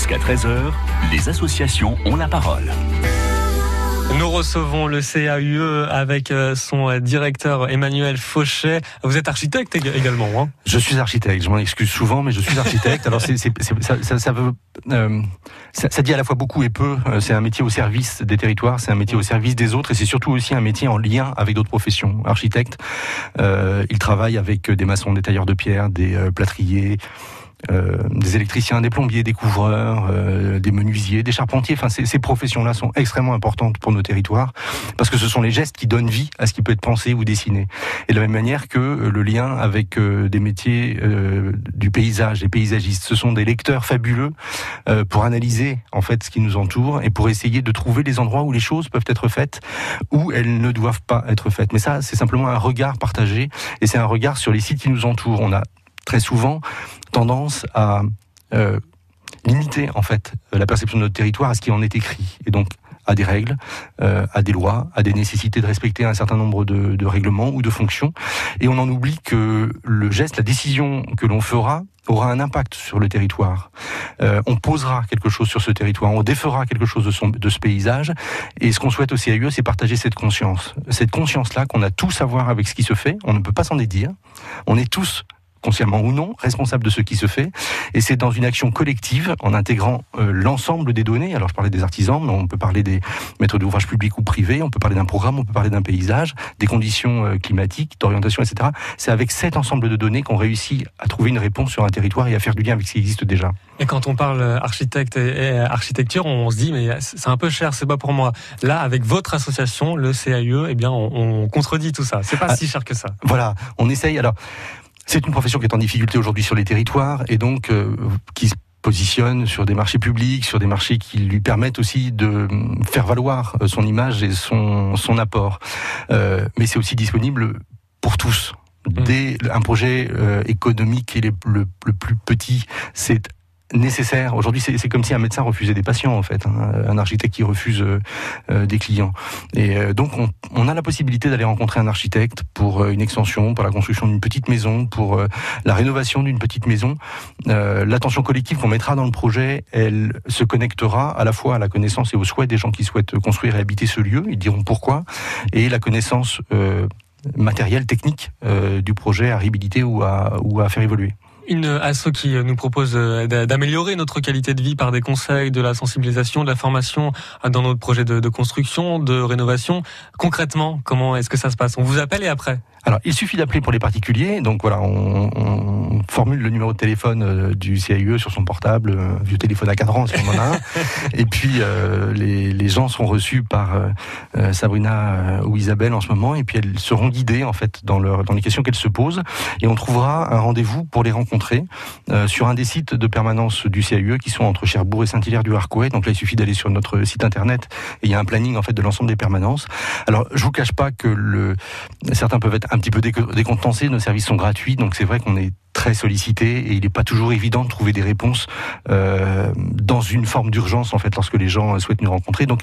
Jusqu'à 13h, les associations ont la parole. Nous recevons le CAUE avec euh, son directeur Emmanuel Fauchet. Vous êtes architecte également, hein? Je suis architecte. Je m'en excuse souvent, mais je suis architecte. Alors c'est, ça, ça, ça, veut, euh, ça, ça, dit à la fois beaucoup et peu. Euh, c'est un métier au service des territoires, c'est un métier au service des autres, et c'est surtout aussi un métier en lien avec d'autres professions. Architecte, euh, il travaille avec des maçons, des tailleurs de pierre, des euh, plâtriers. Euh, des électriciens, des plombiers, des couvreurs, euh, des menuisiers, des charpentiers. Enfin, ces, professions-là sont extrêmement importantes pour nos territoires parce que ce sont les gestes qui donnent vie à ce qui peut être pensé ou dessiné. Et de la même manière que euh, le lien avec des métiers du paysage, des paysagistes, ce sont des lecteurs fabuleux pour analyser en fait ce qui nous entoure et pour essayer de trouver les endroits où les choses peuvent être faites ou elles ne doivent pas être faites. Mais ça, c'est simplement un regard partagé et c'est un regard sur les sites qui nous entourent. On a très souvent tendance à euh, limiter en fait la perception de notre territoire à ce qui en est écrit et donc à des règles, euh, à des lois, à des nécessités de respecter un certain nombre de, de règlements ou de fonctions. Et on en oublie que le geste, la décision que l'on fera aura un impact sur le territoire. Euh, on posera quelque chose sur ce territoire, on défera quelque chose de, son, de ce paysage. Et ce qu'on souhaite au CAUE, c'est partager cette conscience. Cette conscience-là qu'on a tous à voir avec ce qui se fait, on ne peut pas s'en dédire. On est tous consciemment ou non, responsable de ce qui se fait. Et c'est dans une action collective, en intégrant euh, l'ensemble des données. Alors je parlais des artisans, mais on peut parler des maîtres d'ouvrage publics ou privés, on peut parler d'un programme, on peut parler d'un paysage, des conditions euh, climatiques, d'orientation, etc. C'est avec cet ensemble de données qu'on réussit à trouver une réponse sur un territoire et à faire du lien avec ce qui existe déjà. Et quand on parle architecte et architecture, on se dit mais c'est un peu cher, c'est pas pour moi. Là, avec votre association, le CAUE, eh bien, on, on contredit tout ça. C'est pas ah, si cher que ça. Voilà, on essaye. Alors, c'est une profession qui est en difficulté aujourd'hui sur les territoires et donc euh, qui se positionne sur des marchés publics, sur des marchés qui lui permettent aussi de faire valoir euh, son image et son, son apport. Euh, mais c'est aussi disponible pour tous. Mmh. Dès un projet euh, économique et le, le, le plus petit, c'est nécessaire. Aujourd'hui, c'est comme si un médecin refusait des patients, en fait, hein, un architecte qui refuse euh, euh, des clients. Et euh, donc, on, on, a la possibilité d'aller rencontrer un architecte pour euh, une extension, pour la construction d'une petite maison, pour euh, la rénovation d'une petite maison. L'attention collective qu'on mettra dans le projet, elle se connectera à la fois à la connaissance et aux souhaits des gens qui souhaitent construire et habiter ce lieu. Ils diront pourquoi. Et la connaissance matérielle, technique du projet à réhabiliter ou à, ou à faire évoluer une asso qui nous propose euh, d'améliorer notre qualité de vie par des conseils, de la sensibilisation, de la formation dans notre projet de, de construction, de rénovation. Concrètement, comment est-ce que ça se passe? On vous appelle et après alors, il suffit d'appeler pour les particuliers. Donc voilà, on, on, formule le numéro de téléphone euh, du CAUE sur son portable, euh, vieux téléphone à 4 ans si on en a un. Et puis euh, les, les, gens sont reçus par euh, Sabrina ou Isabelle en ce moment, et puis elles seront guidées en fait dans, leur, dans les questions qu'elles se posent, et on trouvera un rendez-vous pour les rencontrer euh, sur un des sites de permanence du CAUE qui sont entre Cherbourg et Saint-Hilaire du Harcouët. Donc là, il suffit d'aller sur notre site internet et il y a un planning en fait de l'ensemble des permanences. Alors, je vous cache pas que certains peuvent être un petit peu décontenancés. Nos services sont gratuits, donc c'est vrai qu'on est très sollicité et il n'est pas toujours évident de trouver des réponses euh, dans une forme d'urgence en fait lorsque les gens souhaitent nous rencontrer. Donc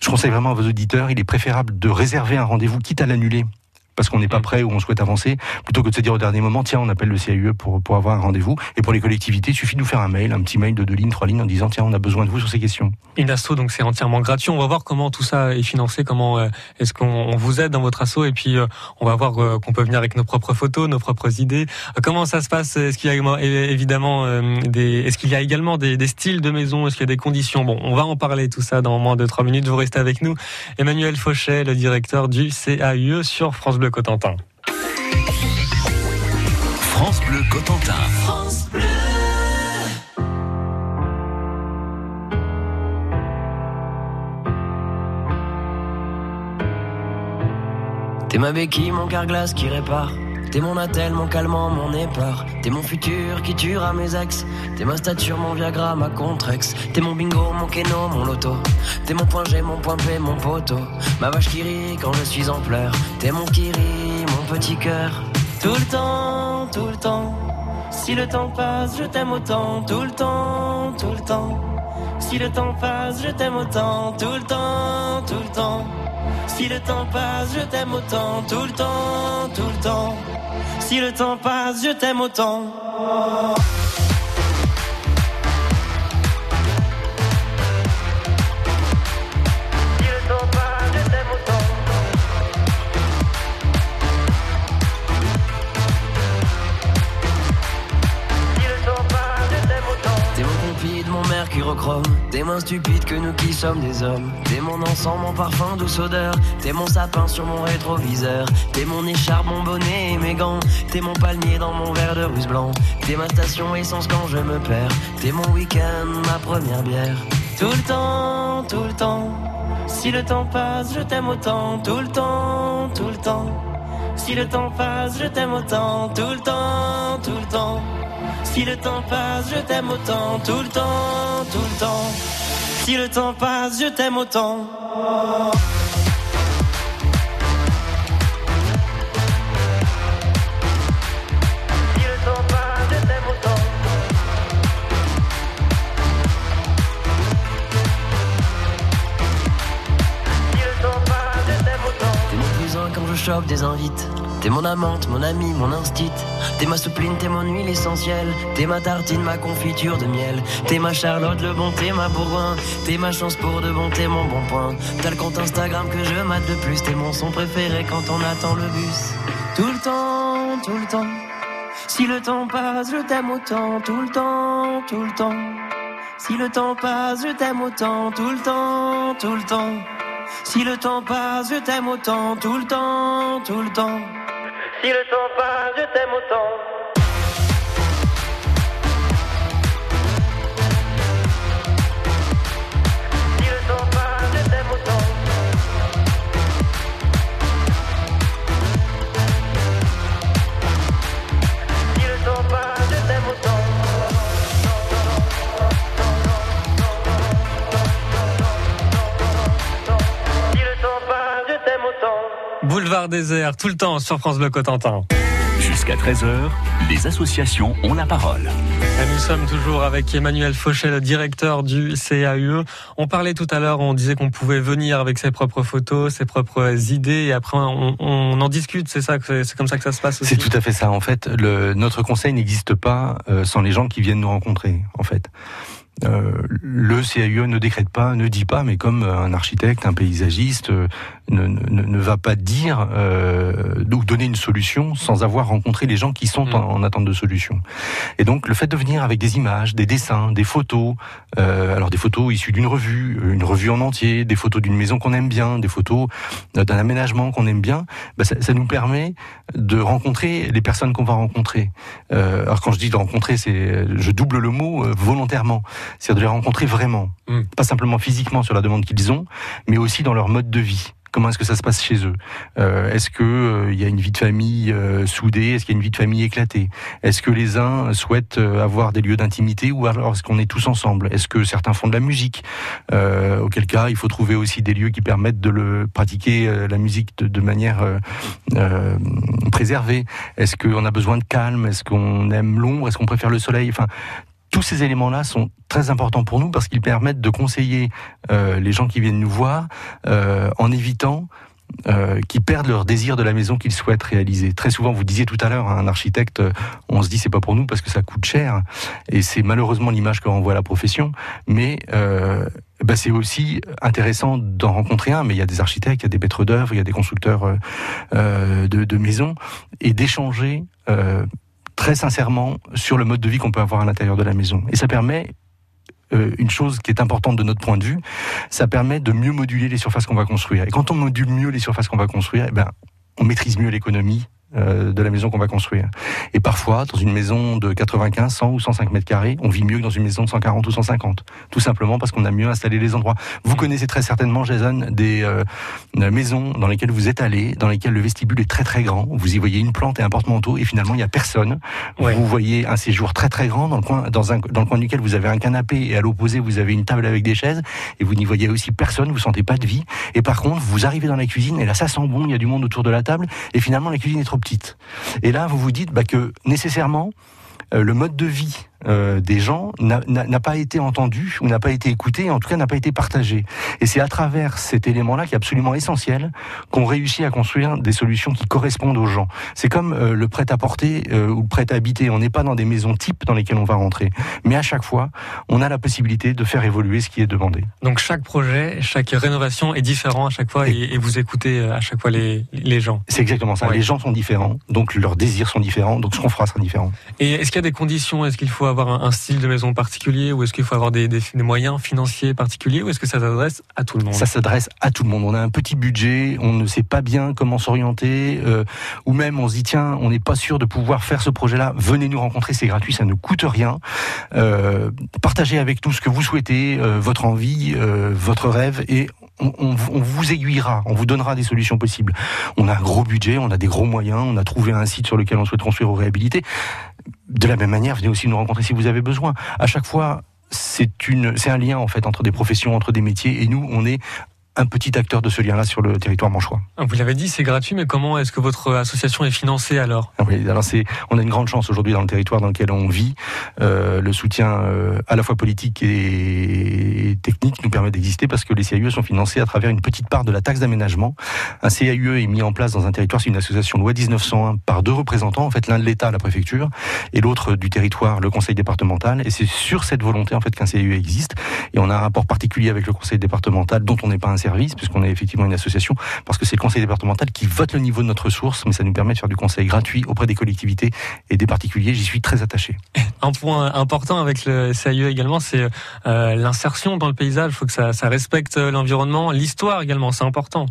je conseille vraiment à vos auditeurs, il est préférable de réserver un rendez-vous, quitte à l'annuler, parce qu'on n'est pas mm. prêt ou on souhaite avancer, plutôt que de se dire au dernier moment, tiens, on appelle le CAUE pour, pour avoir un rendez-vous. Et pour les collectivités, il suffit de nous faire un mail, un petit mail de deux lignes, trois lignes, en disant, tiens, on a besoin de vous sur ces questions. Une asso, donc c'est entièrement gratuit. On va voir comment tout ça est financé, comment euh, est-ce qu'on vous aide dans votre asso, et puis euh, on va voir euh, qu'on peut venir avec nos propres photos, nos propres idées. Comment ça se passe? Est-ce qu'il y a évidemment des, est-ce qu'il y a également des, des styles de maison? Est-ce qu'il y a des conditions? Bon, on va en parler tout ça dans moins de trois minutes. Vous restez avec nous, Emmanuel Fauchet, le directeur du CAUE sur France Bleu Cotentin. France Bleu Cotentin. France Bleu. T'es ma béquille, mon carglass qui répare. T'es mon attel, mon calmant, mon épar. T'es mon futur qui tuera mes ex. T'es ma stature, mon Viagra, ma contrex. T'es mon bingo, mon keno, mon loto. T'es mon point G, mon point P, mon poteau. Ma vache qui rit quand je suis en pleurs. T'es mon kiri, mon petit cœur. Tout le temps, tout le temps. Si le temps passe, je t'aime autant. Tout le temps, tout le temps. Si le temps passe, je t'aime autant. Tout le temps, tout le temps. Si le temps passe, je t'aime autant. Tout le temps, tout le temps. Si le temps passe, je t'aime autant. T'es moins stupide que nous qui sommes des hommes. T'es mon encens, mon parfum, douce odeur. T'es mon sapin sur mon rétroviseur. T'es mon écharpe, mon bonnet et mes gants. T'es mon palmier dans mon verre de russe blanc. T'es ma station essence quand je me perds. T'es mon week-end, ma première bière. Tout le temps, tout le temps. Si le temps passe, je t'aime autant. Tout le temps, tout le temps. Si le temps passe, je t'aime autant. Tout le temps, tout le temps. Si le temps passe, je t'aime autant, tout le temps, tout le temps. Si le temps passe, je t'aime autant. T'es mon cousin quand je chope des invites. T'es mon amante, mon ami, mon instit. T'es ma soupline, t'es mon huile essentielle. T'es ma tartine, ma confiture de miel. T'es ma Charlotte, le bon, t'es ma bourgoin. T'es ma chance pour de bon, t'es mon bon point. T'as le compte Instagram que je mate le plus. T'es mon son préféré quand on attend le bus. Tout le temps, tout le temps. Si le temps passe, je t'aime autant. Tout le temps, tout le temps. Si le temps passe, je t'aime autant. Tout le temps, tout le temps. Si le temps passe, je t'aime autant. Tout le temps, tout le temps. Si le temps passe, je t'aime autant. Désert, tout le temps sur France Bleu Cotentin. Jusqu'à 13h, les associations ont la parole. Et nous sommes toujours avec Emmanuel Fauchet, le directeur du CAUE. On parlait tout à l'heure, on disait qu'on pouvait venir avec ses propres photos, ses propres idées, et après on, on en discute. C'est ça, que- c'est comme ça que ça se passe aussi. C'est tout à fait ça. En fait, le, notre conseil n'existe pas euh, sans les gens qui viennent nous rencontrer. En fait, euh, le CAUE ne décrète pas, ne dit pas, mais comme un architecte, un paysagiste euh, ne, ne, ne va pas dire euh, ou donner une solution sans avoir rencontré les gens qui sont Mm. en, en attente de solution. Et donc, le fait de venir avec des images, des dessins, des photos, euh, alors des photos issues d'une revue, une revue en entier, des photos d'une maison qu'on aime bien, des photos euh, d'un aménagement qu'on aime bien, bah, ça, ça nous permet de rencontrer les personnes qu'on va rencontrer. Euh, alors quand je dis de rencontrer, c'est je double le mot euh, volontairement, c'est-à-dire de les rencontrer vraiment, Mm. pas simplement physiquement sur la demande qu'ils ont, mais aussi dans leur mode de vie. Comment est-ce que ça se passe chez eux? Euh, Est-ce que euh, y a une vie de famille euh, soudée? Est-ce qu'il y a une vie de famille éclatée? Est-ce que les uns souhaitent avoir des lieux d'intimité ou alors est-ce qu'on est tous ensemble? Est-ce que certains font de la musique? Auquel cas, il faut trouver aussi des lieux qui permettent de pratiquer la musique de, manière préservée. Est-ce qu'on a besoin de calme? Est-ce qu'on aime l'ombre? Est-ce qu'on préfère le soleil? Tous ces éléments-là sont très importants pour nous parce qu'ils permettent de conseiller euh, les gens qui viennent nous voir euh, en évitant euh, perdent leur désir de la maison qu'ils souhaitent réaliser. Très souvent, vous disiez tout à l'heure, un architecte, euh, on se dit c'est pas pour nous parce que ça coûte cher, et c'est malheureusement l'image que renvoie la profession. Mais euh, bah, c'est aussi intéressant d'en rencontrer un. Mais il y a des architectes, il y a des maîtres d'œuvre, il y a des constructeurs euh, euh, de, de maisons, et d'échanger. Très sincèrement sur le mode de vie qu'on peut avoir à l'intérieur de la maison. Et ça permet euh, une chose qui est importante de notre point de vue, ça permet de mieux moduler les surfaces qu'on va construire. Et quand on module mieux les surfaces qu'on va construire, eh ben, on maîtrise mieux l'économie euh, de la maison qu'on va construire. Et parfois, dans une maison de 95, 100 ou 105 mètres carrés, on vit mieux que dans une maison de 140 ou 150. Tout simplement parce qu'on a mieux installé les endroits. Vous connaissez très certainement, Jason, des euh, maisons dans lesquelles vous êtes allé, dans lesquelles le vestibule est très très grand. Vous y voyez une plante et un porte-manteau et finalement il n'y a personne. Ouais. Vous voyez un séjour très très grand dans le coin, dans un, dans le coin duquel vous avez un canapé et à l'opposé vous avez une table avec des chaises et vous n'y voyez aussi personne, vous sentez pas de vie. Et par contre, vous arrivez dans la cuisine et là ça sent bon, il y a du monde autour de la table et finalement la cuisine est trop Et là vous vous dites bah, que nécessairement euh, le mode de vie euh, des gens n'a- pas été entendu ou n'a pas été écouté, en tout cas n'a pas été partagé. Et c'est à travers cet élément-là qui est absolument essentiel qu'on réussit à construire des solutions qui correspondent aux gens. C'est comme euh, le prêt-à-porter euh, ou le prêt-à-habiter. On n'est pas dans des maisons types dans lesquelles on va rentrer, mais à chaque fois, on a la possibilité de faire évoluer ce qui est demandé. Donc chaque projet, chaque rénovation est différent à chaque fois, et, et vous écoutez à chaque fois les, les gens. C'est exactement ça. Ouais. Les gens sont différents, donc leurs désirs sont différents, donc ce qu'on fera sera différent. Et est-ce qu'il y a des conditions? Est-ce qu'il faut avoir un, style de maison particulier ou est-ce qu'il faut avoir des, moyens financiers particuliers ou est-ce que ça s'adresse à tout le monde? Ça s'adresse à tout le monde. On a un petit budget, on ne sait pas bien comment s'orienter, euh, ou même on se dit tiens, on n'est pas sûr de pouvoir faire ce projet-là. Venez nous rencontrer, c'est gratuit, ça ne coûte rien. Euh, partagez avec nous ce que vous souhaitez, euh, votre envie, votre rêve, et on, on, vous aiguillera, on vous donnera des solutions possibles. On a un gros budget, on a des gros moyens, on a trouvé un site sur lequel on souhaite construire ou réhabiliter. De la même manière, venez aussi nous rencontrer si vous avez besoin. À chaque fois, c'est un lien en fait entre des professions, entre des métiers, et nous, on est un petit acteur de ce lien-là sur le territoire manchois. Ah, vous l'avez dit, c'est gratuit, mais comment est-ce que votre association est financée alors? Ah Oui, alors c'est, on a une grande chance aujourd'hui dans le territoire dans lequel on vit. Euh, le soutien euh, à la fois politique et technique nous permet d'exister parce que les CAUE sont financés à travers une petite part de la taxe d'aménagement. Un CAUE est mis en place dans un territoire, c'est une association loi 1901 par deux représentants, en fait l'un de l'État, la préfecture, et l'autre du territoire, le conseil départemental. Et c'est sur cette volonté en fait qu'un CAUE existe. Et on a un rapport particulier avec le conseil départemental dont on n'est pas un puisqu'on est effectivement une association, parce que c'est le conseil départemental qui vote le niveau de notre ressource, mais ça nous permet de faire du conseil gratuit auprès des collectivités et des particuliers. J'y suis très attaché. Un point important avec le CAE également, c'est euh, l'insertion dans le paysage. Il faut que ça, ça respecte l'environnement, l'histoire également, c'est important.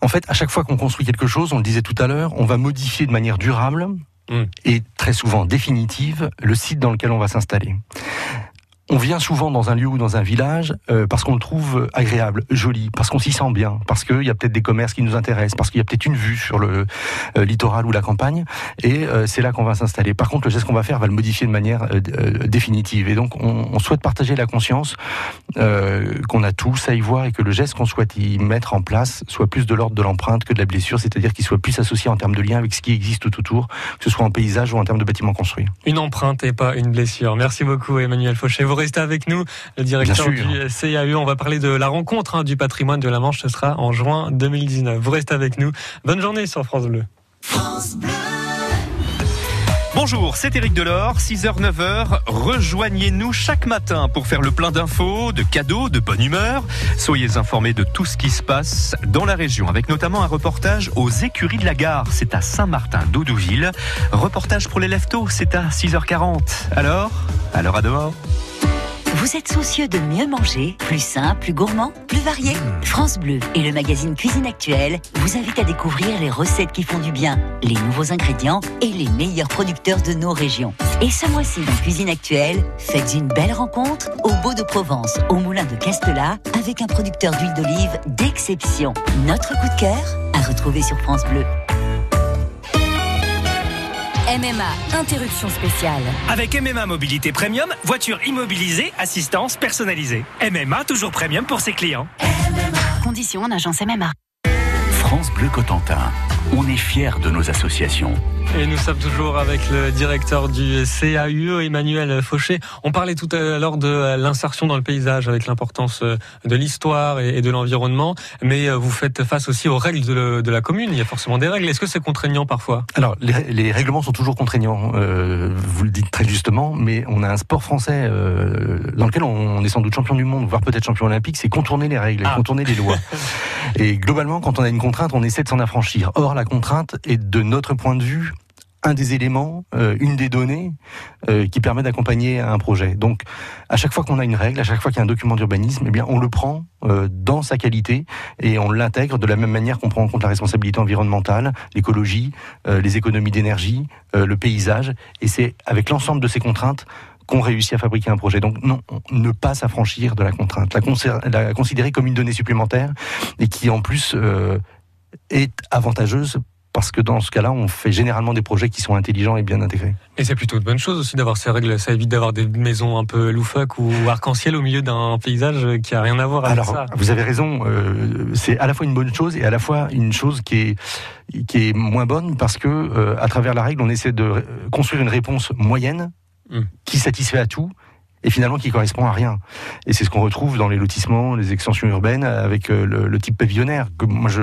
En fait, à chaque fois qu'on construit quelque chose, on le disait tout à l'heure, on va modifier de manière durable hmm. et très souvent définitive le site dans lequel on va s'installer on vient souvent dans un lieu ou dans un village euh, parce qu'on le trouve agréable, joli, parce qu'on s'y sent bien, parce qu'il y a peut-être des commerces qui nous intéressent, parce qu'il y a peut-être une vue sur le euh, littoral ou la campagne, et euh, c'est là qu'on va s'installer. Par contre, le geste qu'on va faire va le modifier de manière définitive. Et donc, on, souhaite partager la conscience qu'on a tous à y voir et que le geste qu'on souhaite y mettre en place soit plus de l'ordre de l'empreinte que de la blessure, c'est-à-dire qu'il soit plus associé en termes de lien avec ce qui existe tout autour, que ce soit en paysage ou en termes de bâtiments construits. Une empreinte et pas une blessure. Merci beaucoup, Emmanuel Fauché restez avec nous, le directeur du CAU. On va parler de la rencontre hein, du patrimoine de la Manche. Ce sera en juin 2019. Vous restez avec nous. Bonne journée sur France Bleu. France Bleu. Bonjour, c'est Eric Delors, 6h, 9h. Rejoignez-nous chaque matin pour faire le plein d'infos, de cadeaux, de bonne humeur. Soyez informés de tout ce qui se passe dans la région, avec notamment un reportage aux écuries de la gare. C'est à Saint-Martin d'Audouville. Reportage pour les leftos, c'est à 6h40. Alors, alors à demain. Vous êtes soucieux de mieux manger, plus sain, plus gourmand, plus varié France Bleu et le magazine Cuisine Actuelle vous invitent à découvrir les recettes qui font du bien, les nouveaux ingrédients et les meilleurs producteurs de nos régions. Et ce mois-ci dans Cuisine Actuelle, faites une belle rencontre au Beau de Provence, au Moulin de Castelat, avec un producteur d'huile d'olive d'exception. Notre coup de cœur à retrouver sur France Bleu. MMA, interruption spéciale. Avec MMA Mobilité Premium, voiture immobilisée, assistance personnalisée. MMA toujours premium pour ses clients. MMA. Conditions en agence MMA. France Bleu Cotentin. On est fiers de nos associations. Et nous sommes toujours avec le directeur du CAUE, Emmanuel Fauché. On parlait tout à l'heure de l'insertion dans le paysage avec l'importance de l'histoire et de l'environnement, mais vous faites face aussi aux règles de, la commune. Il y a forcément des règles. Est-ce que c'est contraignant parfois? Alors, les, règlements sont toujours contraignants. Euh, vous le dites très justement, mais on a un sport français euh, dans lequel on est sans doute champion du monde, voire peut-être champion olympique, c'est contourner les règles, ah. contourner les lois. et globalement, quand on a une contrainte, on essaie de s'en affranchir. Or, la contrainte est de notre point de vue un des éléments, euh, une des données euh, qui permet d'accompagner un projet. Donc, à chaque fois qu'on a une règle, à chaque fois qu'il y a un document d'urbanisme, eh bien, on le prend euh, dans sa qualité et on l'intègre de la même manière qu'on prend en compte la responsabilité environnementale, l'écologie, les économies d'énergie, le paysage. Et c'est avec l'ensemble de ces contraintes qu'on réussit à fabriquer un projet. Donc non, ne pas s'affranchir de la contrainte, la, la, considérer comme une donnée supplémentaire et qui en plus est avantageuse parce que dans ce cas-là, on fait généralement des projets qui sont intelligents et bien intégrés. Et c'est plutôt une bonne chose aussi d'avoir ces règles. Ça évite d'avoir des maisons un peu loufoques ou arc-en-ciel au milieu d'un paysage qui a rien à voir avec Alors, ça. Vous avez raison. Euh, c'est à la fois une bonne chose et à la fois une chose qui est qui est moins bonne parce que euh, à travers la règle, on essaie de construire une réponse moyenne hmm. qui satisfait à tout et finalement qui correspond à rien. Et c'est ce qu'on retrouve dans les lotissements, les extensions urbaines avec euh, le, type pavillonnaire que moi je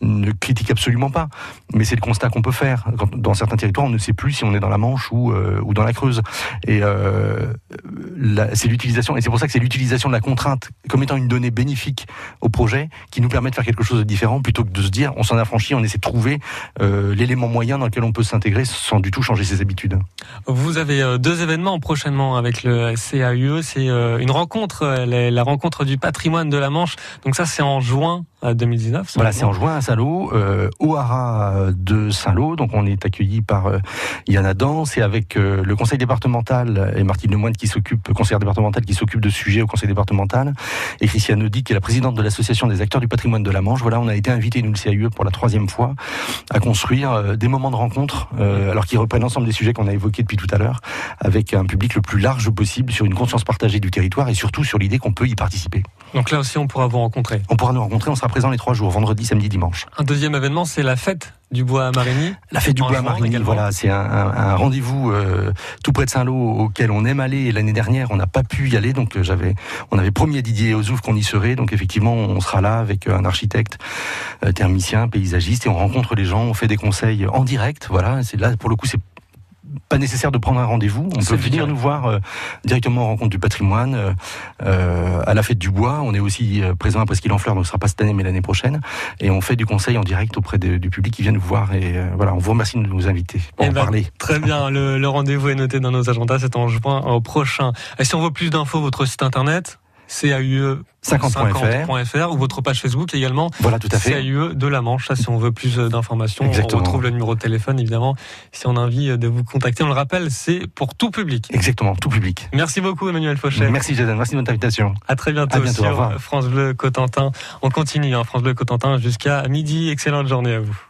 ne critique absolument pas, mais c'est le constat qu'on peut faire. dans certains territoires, on ne sait plus si on est dans la Manche ou, euh, ou dans la Creuse. Et euh, c'est l'utilisation, et c'est pour ça que c'est l'utilisation de la contrainte comme étant une donnée bénéfique au projet qui nous permet de faire quelque chose de différent plutôt que de se dire on s'en affranchit, on essaie de trouver l'élément moyen dans lequel on peut s'intégrer sans du tout changer ses habitudes. Vous avez deux événements prochainement avec le CAUE, c'est euh, une rencontre, la rencontre du patrimoine de la Manche. Donc ça c'est en juin 2019. Voilà, c'est en juin à Saint-Lô, euh, au haras de Saint-Lô. Donc on est accueilli par euh, Yann Adam, c'est avec euh, le conseil départemental et Martine Lemoine qui s'occupe, conseillère départementale qui s'occupe de ce sujet au conseil départemental, et Christiane Audi qui est la présidente de l'association des acteurs du patrimoine de la Manche. Voilà, on a été invité, nous le CAUE, pour la troisième fois, à construire euh, des moments de rencontre, euh, alors qu'ils reprennent l'ensemble des sujets qu'on a évoqués depuis tout à l'heure, avec un public le plus large possible sur une conscience partagée du territoire et surtout sur l'idée qu'on peut y participer. Donc là aussi, on pourra vous rencontrer. On pourra nous rencontrer, on sera présent les trois jours, vendredi, samedi, dimanche. Un deuxième événement, c'est la fête du bois à Marigny. La fête du bois à Marigny, voilà, c'est un, un, rendez-vous euh, tout près de Saint-Lô auquel on aime aller. Et l'année dernière, on n'a pas pu y aller, donc euh, j'avais, on avait promis à Didier Ozouf qu'on y serait. Donc effectivement, on sera là avec un architecte, euh, thermicien, paysagiste, et on rencontre les gens, on fait des conseils en direct. Voilà, c'est là pour le coup, c'est pas nécessaire de prendre un rendez-vous. On peut venir nous voir euh, directement en rencontre du patrimoine, euh, euh, à la fête du bois. On est aussi présent à Presqu'île en Fleurs, donc ce sera pas cette année mais l'année prochaine. Et on fait du conseil en direct auprès du public qui vient nous voir. Et voilà, on vous remercie de nous inviter pour en eh ben, parler. Très bien, le, le rendez-vous est noté dans nos agendas, c'est en juin au prochain. Et si on veut plus d'infos, votre site internet? CAUE 50.fr ou votre page Facebook également. Voilà, tout à fait. CAUE de la Manche. si on veut plus d'informations, on retrouve le numéro de téléphone, évidemment. Si on a envie de vous contacter, on le rappelle, c'est pour tout public. Exactement, tout public. Merci beaucoup, Emmanuel Fauchet. Merci, Jason. Merci de votre invitation. À très bientôt, sur France Bleu Cotentin. On continue, hein, France Bleu Cotentin jusqu'à midi. Excellente journée à vous.